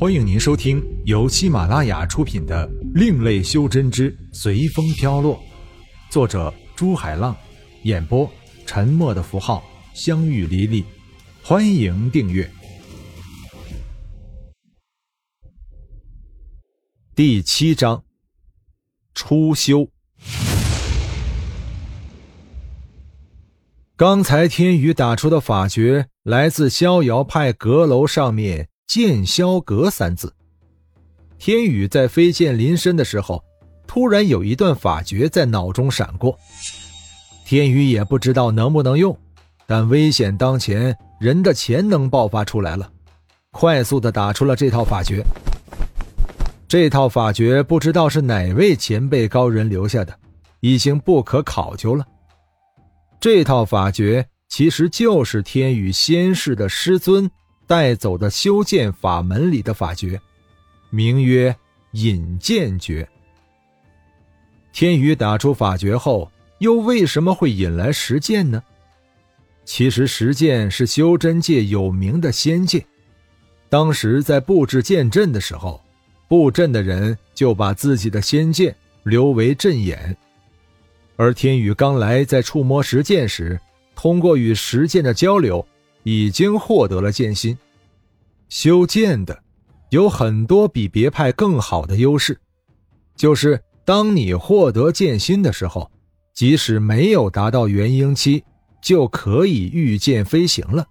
欢迎您收听由喜马拉雅出品的《另类修真之随风飘落》，作者朱海浪，演播沉默的符号、相遇离离。欢迎订阅。第七章，初修。刚才天宇打出的法诀来自逍遥派阁楼上面“剑霄阁”三字。天宇在飞剑临身的时候，突然有一段法诀在脑中闪过。天宇也不知道能不能用，但危险当前，人的潜能爆发出来了，快速的打出了这套法诀。这套法诀不知道是哪位前辈高人留下的，已经不可考究了。这套法诀其实就是天宇仙世的师尊带走的修剑法门里的法诀，名曰引剑诀。天宇打出法诀后，又为什么会引来石剑呢？其实石剑是修真界有名的仙剑，当时在布置剑阵的时候，布阵的人就把自己的仙剑留为阵眼。而天宇刚来，在触摸石剑时，通过与石剑的交流，已经获得了剑心。修剑的有很多比别派更好的优势，就是当你获得剑心的时候，即使没有达到元婴期，就可以御剑飞行了。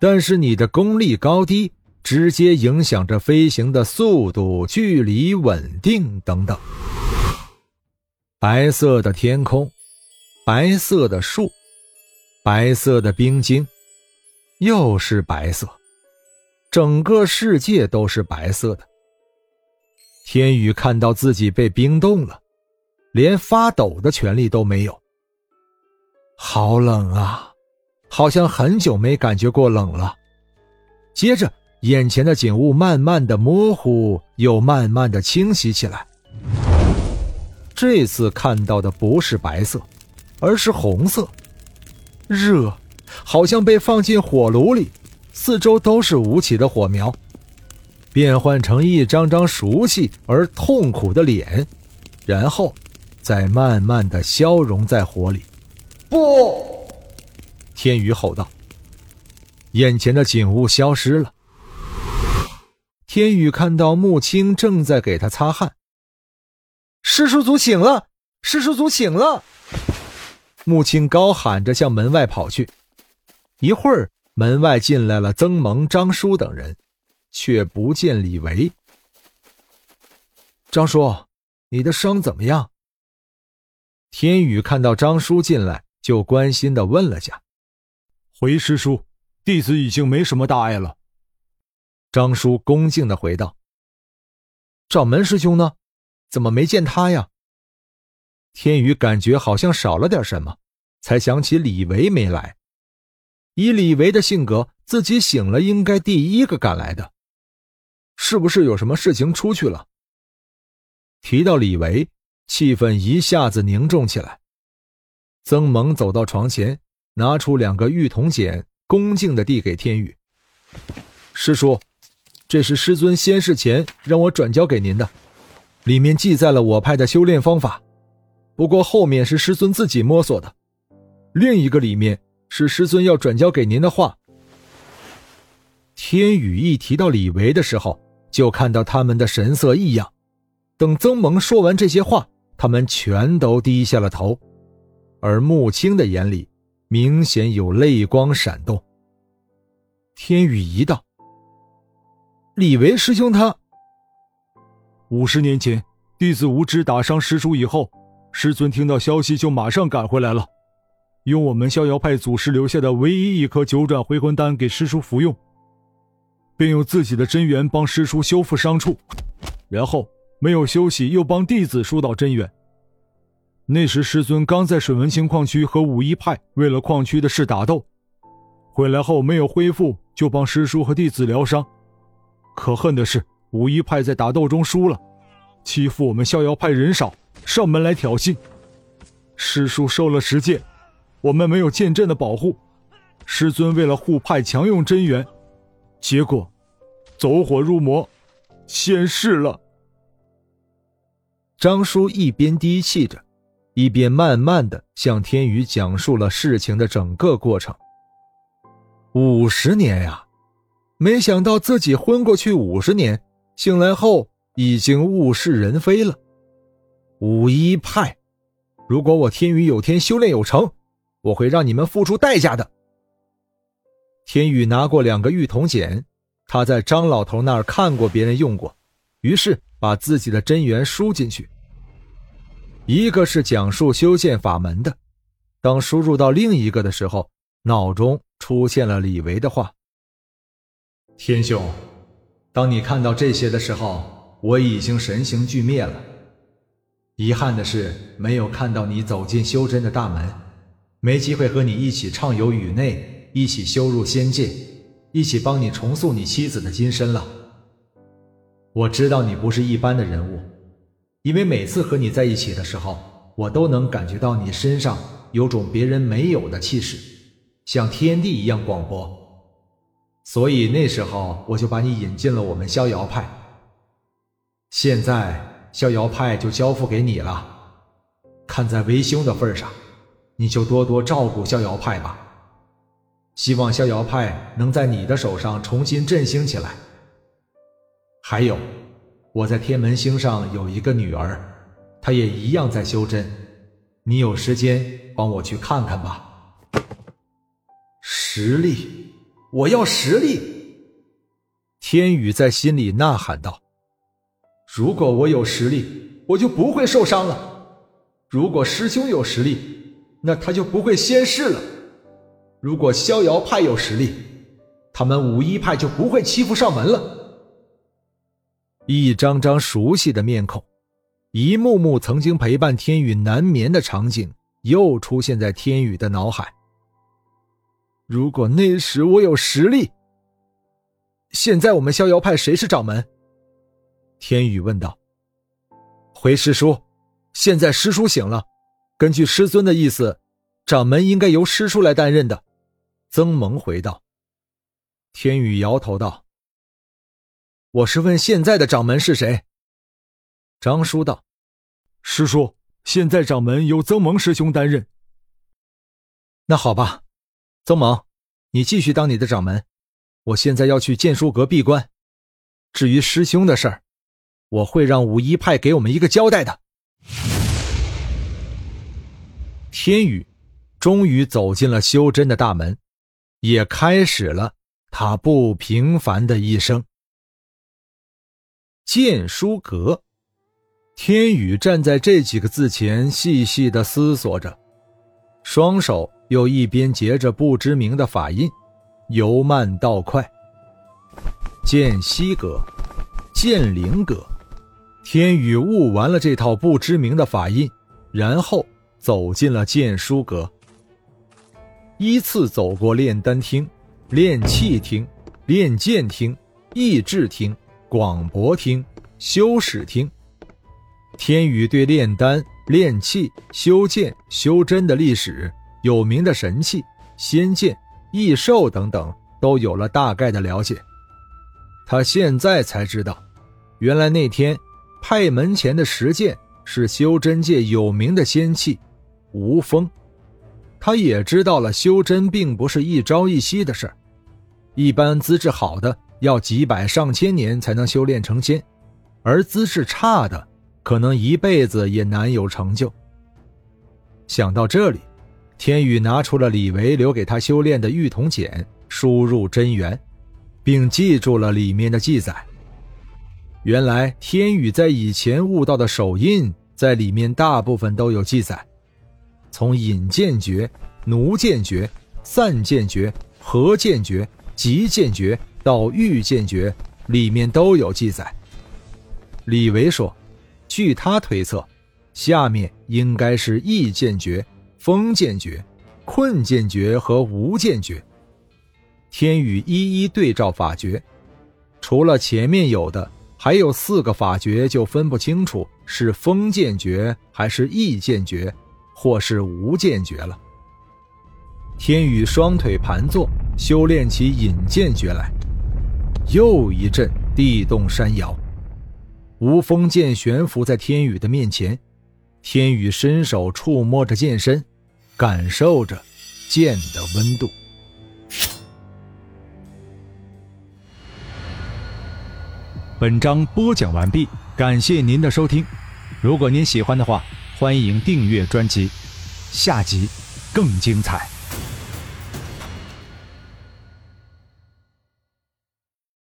但是你的功力高低，直接影响着飞行的速度、距离、稳定等等。白色的天空，白色的树，白色的冰晶，又是白色，整个世界都是白色的。天宇看到自己被冰冻了，连发抖的权利都没有。好冷啊，好像很久没感觉过冷了。接着，眼前的景物慢慢的模糊，又慢慢的清晰起来。这次看到的不是白色，而是红色，热，好像被放进火炉里，四周都是舞起的火苗，变换成一张张熟悉而痛苦的脸，然后再慢慢的消融在火里。不！天宇吼道。眼前的景物消失了。天宇看到穆青正在给他擦汗。师叔祖醒了！师叔祖醒了！穆青高喊着向门外跑去。一会儿，门外进来了曾蒙、张叔等人，却不见李维。张叔，你的伤怎么样？天宇看到张叔进来，就关心的问了下。回师叔，弟子已经没什么大碍了。张叔恭敬的回道。掌门师兄呢？怎么没见他呀？天宇感觉好像少了点什么，才想起李维没来。以李维的性格，自己醒了应该第一个赶来的，是不是有什么事情出去了？提到李维，气氛一下子凝重起来。曾蒙走到床前，拿出两个玉铜简，恭敬的递给天宇：“师叔，这是师尊仙逝前让我转交给您的。”里面记载了我派的修炼方法，不过后面是师尊自己摸索的。另一个里面是师尊要转交给您的话。天宇一提到李维的时候，就看到他们的神色异样。等曾蒙说完这些话，他们全都低下了头，而穆青的眼里明显有泪光闪动。天宇一道：“李维师兄他。”五十年前，弟子无知打伤师叔以后，师尊听到消息就马上赶回来了，用我们逍遥派祖师留下的唯一一颗九转回魂丹给师叔服用，并用自己的真元帮师叔修复伤处，然后没有休息又帮弟子疏导真元。那时师尊刚在水文清矿区和五一派为了矿区的事打斗，回来后没有恢复，就帮师叔和弟子疗伤。可恨的是。五一派在打斗中输了，欺负我们逍遥派人少，上门来挑衅。师叔收了石剑，我们没有剑阵的保护，师尊为了护派强用真元，结果走火入魔，仙逝了。张叔一边低泣着，一边慢慢的向天宇讲述了事情的整个过程。五十年呀，没想到自己昏过去五十年，醒来后已经物是人非了。五一派，如果我天宇有天修炼有成，我会让你们付出代价的。天宇拿过两个玉铜简，他在张老头那儿看过别人用过，于是把自己的真元输进去。一个是讲述修剑法门的，当输入到另一个的时候，脑中出现了李维的话：“天兄，当你看到这些的时候，我已经神形俱灭了。遗憾的是，没有看到你走进修真的大门，没机会和你一起畅游宇内，一起修入仙界，一起帮你重塑你妻子的金身了。我知道你不是一般的人物。”因为每次和你在一起的时候，我都能感觉到你身上有种别人没有的气势，像天地一样广博，所以那时候我就把你引进了我们逍遥派。现在逍遥派就交付给你了，看在为兄的份上，你就多多照顾逍遥派吧。希望逍遥派能在你的手上重新振兴起来。还有。我在天门星上有一个女儿，她也一样在修真。你有时间帮我去看看吧。实力，我要实力！天宇在心里呐喊道：“如果我有实力，我就不会受伤了；如果师兄有实力，那他就不会仙逝了；如果逍遥派有实力，他们五一派就不会欺负上门了。”一张张熟悉的面孔，一幕幕曾经陪伴天宇难眠的场景，又出现在天宇的脑海。如果那时我有实力，现在我们逍遥派谁是掌门？天宇问道。回师叔，现在师叔醒了，根据师尊的意思，掌门应该由师叔来担任的。曾蒙回道。天宇摇头道。我是问现在的掌门是谁？张叔道：“师叔，现在掌门由曾蒙师兄担任。”那好吧，曾蒙，你继续当你的掌门。我现在要去剑书阁闭关。至于师兄的事儿，我会让五一派给我们一个交代的。天宇终于走进了修真的大门，也开始了他不平凡的一生。剑书阁，天宇站在这几个字前，细细的思索着，双手又一边结着不知名的法印，由慢到快。剑西阁，剑灵阁，天宇悟完了这套不知名的法印，然后走进了剑书阁，依次走过炼丹厅、炼气厅、炼剑厅、意志厅。广博厅、修史厅，天宇对炼丹、炼气、修剑、修真的历史、有名的神器、仙剑、异兽等等都有了大概的了解。他现在才知道，原来那天派门前的石剑是修真界有名的仙器——无风。他也知道了，修真并不是一朝一夕的事，一般资质好的。要几百上千年才能修炼成仙，而资质差的可能一辈子也难有成就。想到这里，天宇拿出了李维留给他修炼的玉铜简，输入真元，并记住了里面的记载。原来天宇在以前悟到的手印在里面大部分都有记载，从引剑诀、奴剑诀、散剑诀、合剑诀、集剑诀。到御剑诀里面都有记载。李维说：“据他推测，下面应该是异剑诀、封剑诀、困剑诀和无剑诀。”天宇一一对照法诀，除了前面有的，还有四个法诀就分不清楚是封剑诀还是异剑诀，或是无剑诀了。天宇双腿盘坐，修炼起引剑诀来。又一阵地动山摇。无锋剑悬浮在天宇的面前，天宇伸手触摸着剑身，感受着剑的温度。本章播讲完毕，感谢您的收听。如果您喜欢的话，欢迎订阅专辑，下集更精彩。